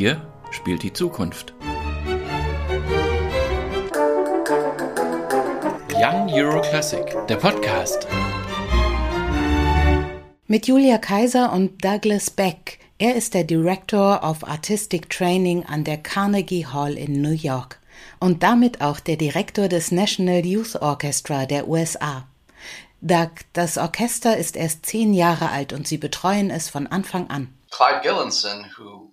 Hier spielt die Zukunft. Young Euro Classic, der Podcast. Mit Julia Kaiser und Douglas Beck. Er ist der Director of Artistic Training an der Carnegie Hall in New York und damit auch der Direktor des National Youth Orchestra der USA. Doug, das Orchester ist erst zehn Jahre alt und Sie betreuen es von Anfang an. Clyde Gillinson, who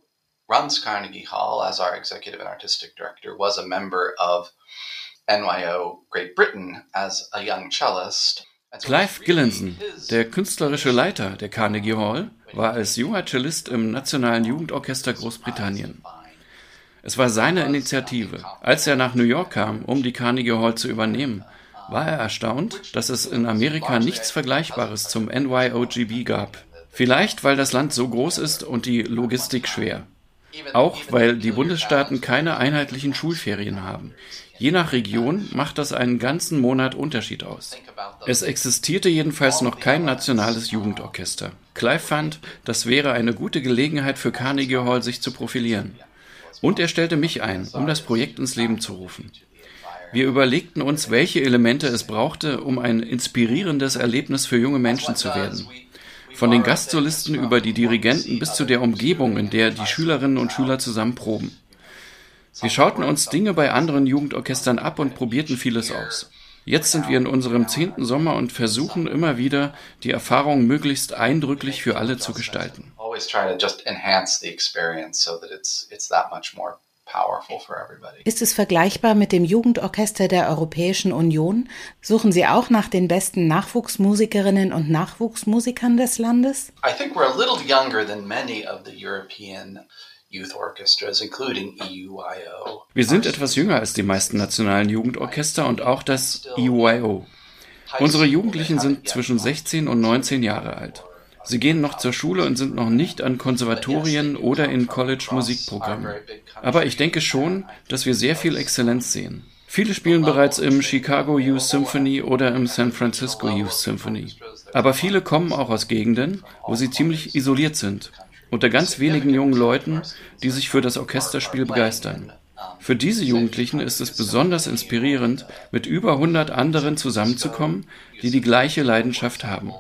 runs Carnegie Hall as our executive and artistic director, was a member of NYO Great Britain as a young cellist. Clive Gillinson, der künstlerische Leiter der Carnegie Hall, war als junger Cellist im Nationalen Jugendorchester Großbritannien. Es war seine Initiative. Als er nach New York kam, um die Carnegie Hall zu übernehmen, war er erstaunt, dass es in Amerika nichts Vergleichbares zum NYOGB gab. Vielleicht, weil das Land so groß ist und die Logistik schwer. Auch weil die Bundesstaaten keine einheitlichen Schulferien haben. Je nach Region macht das einen ganzen Monat Unterschied aus. Es existierte jedenfalls noch kein nationales Jugendorchester. Clive fand, das wäre eine gute Gelegenheit für Carnegie Hall, sich zu profilieren. Und er stellte mich ein, um das Projekt ins Leben zu rufen. Wir überlegten uns, welche Elemente es brauchte, um ein inspirierendes Erlebnis für junge Menschen zu werden. Von den Gastsolisten über die Dirigenten bis zu der Umgebung, in der die Schülerinnen und Schüler zusammen proben. Wir schauten uns Dinge bei anderen Jugendorchestern ab und probierten vieles aus. Jetzt sind wir in unserem zehnten Sommer und versuchen immer wieder, die Erfahrung möglichst eindrücklich für alle zu gestalten. Ist es vergleichbar mit dem Jugendorchester der Europäischen Union? Suchen Sie auch nach den besten Nachwuchsmusikerinnen und Nachwuchsmusikern des Landes? I think we're a little younger than many of the European E wir sind etwas jünger als die meisten nationalen Jugendorchester und auch das EUIO. Unsere Jugendlichen sind zwischen 16 und 19 Jahre alt. Sie gehen noch zur Schule und sind noch nicht an Konservatorien oder in College-Musikprogrammen. Aber ich denke schon, dass wir sehr viel Exzellenz sehen. Viele spielen bereits im Chicago Youth Symphony oder im San Francisco Youth Symphony. Aber viele kommen auch aus Gegenden, wo sie ziemlich isoliert sind unter ganz wenigen jungen Leuten, die sich für das Orchesterspiel begeistern. Für diese Jugendlichen ist es besonders inspirierend, mit über 100 anderen zusammenzukommen, die die gleiche Leidenschaft haben.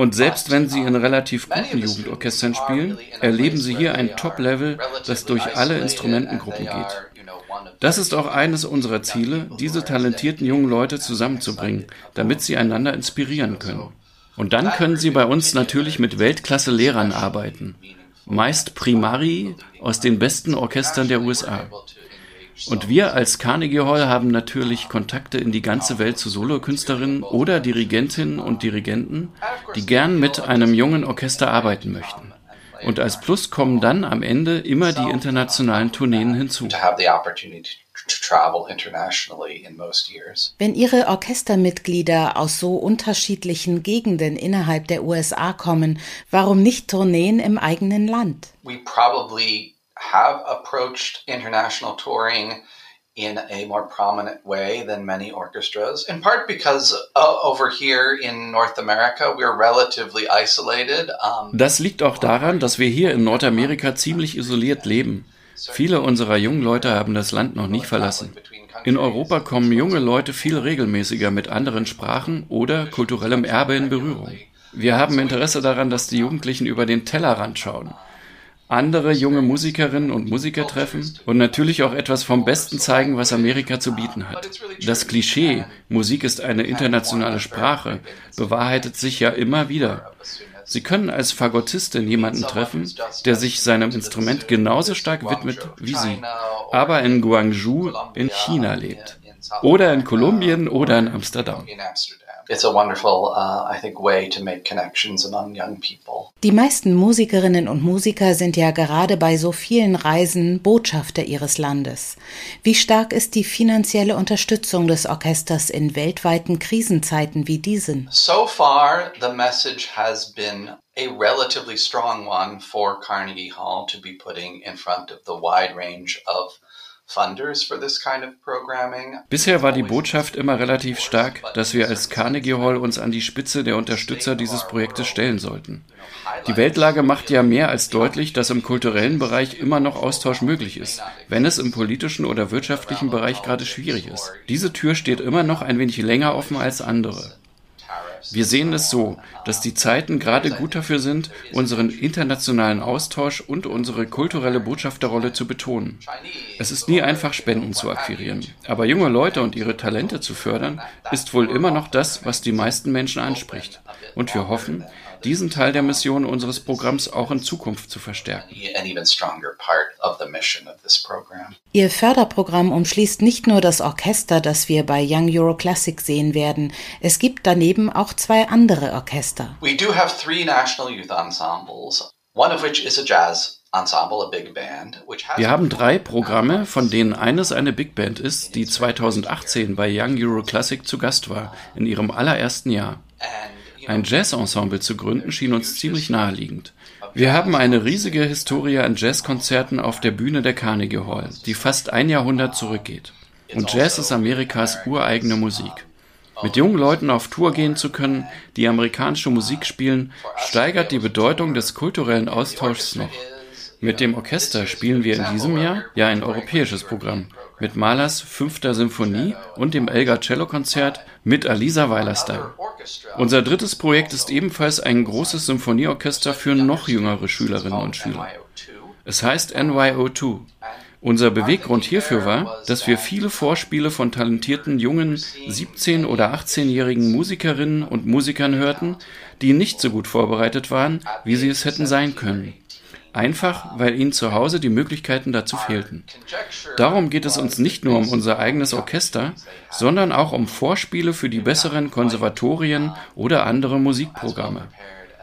Und selbst wenn sie in relativ guten Jugendorchestern spielen, erleben sie hier ein Top-Level, das durch alle Instrumentengruppen geht. Das ist auch eines unserer Ziele, diese talentierten jungen Leute zusammenzubringen, damit sie einander inspirieren können. Und dann können sie bei uns natürlich mit Weltklasse-Lehrern arbeiten meist Primari aus den besten Orchestern der USA. Und wir als Carnegie Hall haben natürlich Kontakte in die ganze Welt zu Solokünstlerinnen oder Dirigentinnen und Dirigenten, die gern mit einem jungen Orchester arbeiten möchten. Und als Plus kommen dann am Ende immer die internationalen Tourneen hinzu. Wenn Ihre Orchestermitglieder aus so unterschiedlichen Gegenden innerhalb der USA kommen, warum nicht Tourneen im eigenen Land? We probably have approached international touring in a more prominent way than many orchestras, in part because uh, over here in North America we're relatively isolated. Um, das liegt auch daran, dass wir hier in Nordamerika ziemlich isoliert leben. Viele unserer jungen Leute haben das Land noch nicht verlassen. In Europa kommen junge Leute viel regelmäßiger mit anderen Sprachen oder kulturellem Erbe in Berührung. Wir haben Interesse daran, dass die Jugendlichen über den Tellerrand schauen, andere junge Musikerinnen und Musiker treffen und natürlich auch etwas vom Besten zeigen, was Amerika zu bieten hat. Das Klischee, Musik ist eine internationale Sprache, bewahrheitet sich ja immer wieder. Sie können als Fagottistin jemanden treffen, der sich seinem Instrument genauso stark widmet wie Sie, aber in Guangzhou in China lebt. Oder in Kolumbien oder in Amsterdam it's a wonderful, uh, I think, way to make connections among young people. Die meisten Musikerinnen und Musiker sind ja gerade bei so vielen Reisen Botschafter ihres Landes. Wie stark ist die finanzielle Unterstützung des Orchesters in weltweiten Krisenzeiten wie diesen? So far, the message has been a relatively strong one for Carnegie Hall to be putting in front of the wide range of Bisher war die Botschaft immer relativ stark, dass wir als Carnegie Hall uns an die Spitze der Unterstützer dieses Projektes stellen sollten. Die Weltlage macht ja mehr als deutlich, dass im kulturellen Bereich immer noch Austausch möglich ist, wenn es im politischen oder wirtschaftlichen Bereich gerade schwierig ist. Diese Tür steht immer noch ein wenig länger offen als andere. Wir sehen es so, dass die Zeiten gerade gut dafür sind, unseren internationalen Austausch und unsere kulturelle Botschafterrolle zu betonen. Es ist nie einfach, Spenden zu akquirieren, aber junge Leute und ihre Talente zu fördern, ist wohl immer noch das, was die meisten Menschen anspricht. Und wir hoffen, diesen Teil der Mission unseres Programms auch in Zukunft zu verstärken. Ihr Förderprogramm umschließt nicht nur das Orchester, das wir bei Young Euro Classic sehen werden. Es gibt daneben auch zwei andere Orchester. We do have three national youth ensembles, one of which is a jazz wir haben drei Programme, von denen eines eine Big Band ist, die 2018 bei Young Euro Classic zu Gast war, in ihrem allerersten Jahr. Ein Jazz-Ensemble zu gründen schien uns ziemlich naheliegend. Wir haben eine riesige Historie an Jazzkonzerten auf der Bühne der Carnegie Hall, die fast ein Jahrhundert zurückgeht. Und Jazz ist Amerikas ureigene Musik. Mit jungen Leuten auf Tour gehen zu können, die amerikanische Musik spielen, steigert die Bedeutung des kulturellen Austauschs noch. Mit dem Orchester spielen wir in diesem Jahr ja ein europäisches Programm mit Mahlers Fünfter Symphonie und dem Elgar Cello Konzert mit Alisa Weilerstein. Unser drittes Projekt ist ebenfalls ein großes Symphonieorchester für noch jüngere Schülerinnen und Schüler. Es heißt NYO2. Unser Beweggrund hierfür war, dass wir viele Vorspiele von talentierten jungen 17- oder 18-jährigen Musikerinnen und Musikern hörten, die nicht so gut vorbereitet waren, wie sie es hätten sein können. Einfach, weil ihnen zu Hause die Möglichkeiten dazu fehlten. Darum geht es uns nicht nur um unser eigenes Orchester, sondern auch um Vorspiele für die besseren Konservatorien oder andere Musikprogramme.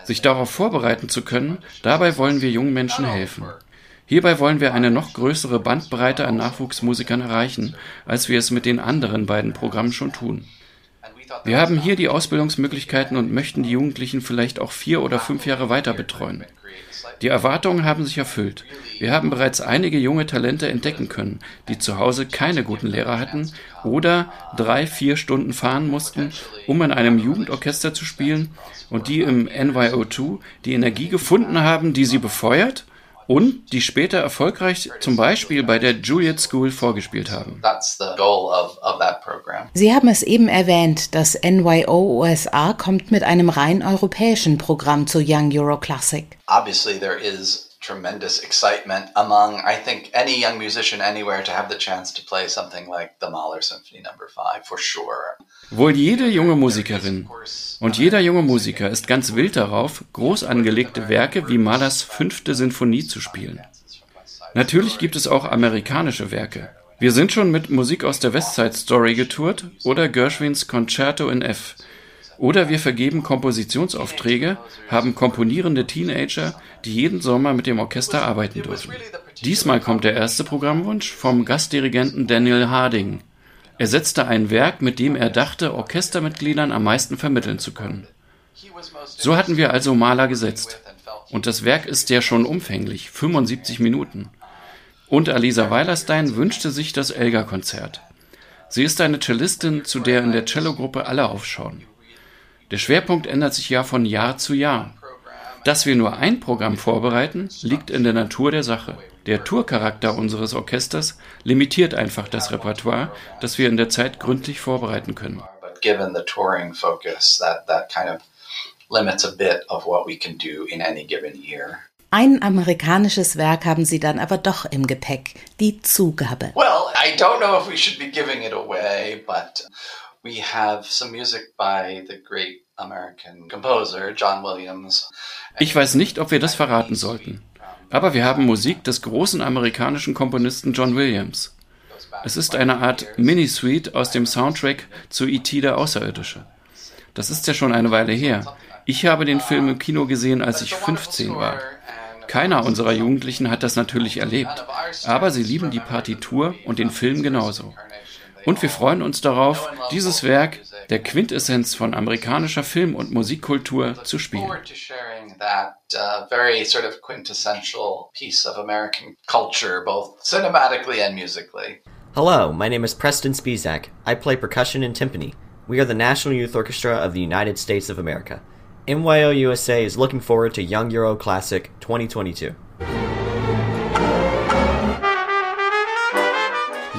Sich darauf vorbereiten zu können, dabei wollen wir jungen Menschen helfen. Hierbei wollen wir eine noch größere Bandbreite an Nachwuchsmusikern erreichen, als wir es mit den anderen beiden Programmen schon tun. Wir haben hier die Ausbildungsmöglichkeiten und möchten die Jugendlichen vielleicht auch vier oder fünf Jahre weiter betreuen. Die Erwartungen haben sich erfüllt. Wir haben bereits einige junge Talente entdecken können, die zu Hause keine guten Lehrer hatten oder drei, vier Stunden fahren mussten, um in einem Jugendorchester zu spielen und die im NYO2 die Energie gefunden haben, die sie befeuert und die später erfolgreich zum Beispiel bei der Juliet School vorgespielt haben. Sie haben es eben erwähnt, das NYO USA kommt mit einem rein europäischen Programm zu Young Euro Classic. Obviously there is tremendous excitement among, I think, any young musician anywhere to have the chance to play something like the Mahler Symphony No. 5, for sure. Wohl jede junge Musikerin und jeder junge Musiker ist ganz wild darauf, groß angelegte Werke wie Mahlers fünfte Sinfonie zu spielen. Natürlich gibt es auch amerikanische Werke. Wir sind schon mit Musik aus der West Side Story getourt oder Gershwins Concerto in F oder wir vergeben Kompositionsaufträge, haben komponierende Teenager, die jeden Sommer mit dem Orchester arbeiten dürfen. Diesmal kommt der erste Programmwunsch vom Gastdirigenten Daniel Harding. Er setzte ein Werk, mit dem er dachte, Orchestermitgliedern am meisten vermitteln zu können. So hatten wir also Maler gesetzt. Und das Werk ist ja schon umfänglich, 75 Minuten. Und Alisa Weilerstein wünschte sich das Elgar-Konzert. Sie ist eine Cellistin, zu der in der Cellogruppe alle aufschauen. Der Schwerpunkt ändert sich ja von Jahr zu Jahr. Dass wir nur ein Programm vorbereiten, liegt in der Natur der Sache. Der Tourcharakter unseres Orchesters limitiert einfach das Repertoire, das wir in der Zeit gründlich vorbereiten können. Ein amerikanisches Werk haben Sie dann aber doch im Gepäck, die Zugabe. Well, I don't know if we should be giving it away, but we have some music by the great American composer John Williams. Ich weiß nicht, ob wir das verraten sollten. Aber wir haben Musik des großen amerikanischen Komponisten John Williams. Es ist eine Art Mini-Suite aus dem Soundtrack zu E.T. der Außerirdische. Das ist ja schon eine Weile her. Ich habe den Film im Kino gesehen, als ich 15 war. Keiner unserer Jugendlichen hat das natürlich erlebt, aber sie lieben die Partitur und den Film genauso. Und wir freuen uns darauf, dieses Werk, der Quintessenz von amerikanischer Film- und Musikkultur, zu spielen. Hello, my name is Preston Spizak. I play percussion and timpani. We are the National Youth Orchestra of the United States of America. NYO USA is looking forward to Young Euro Classic 2022.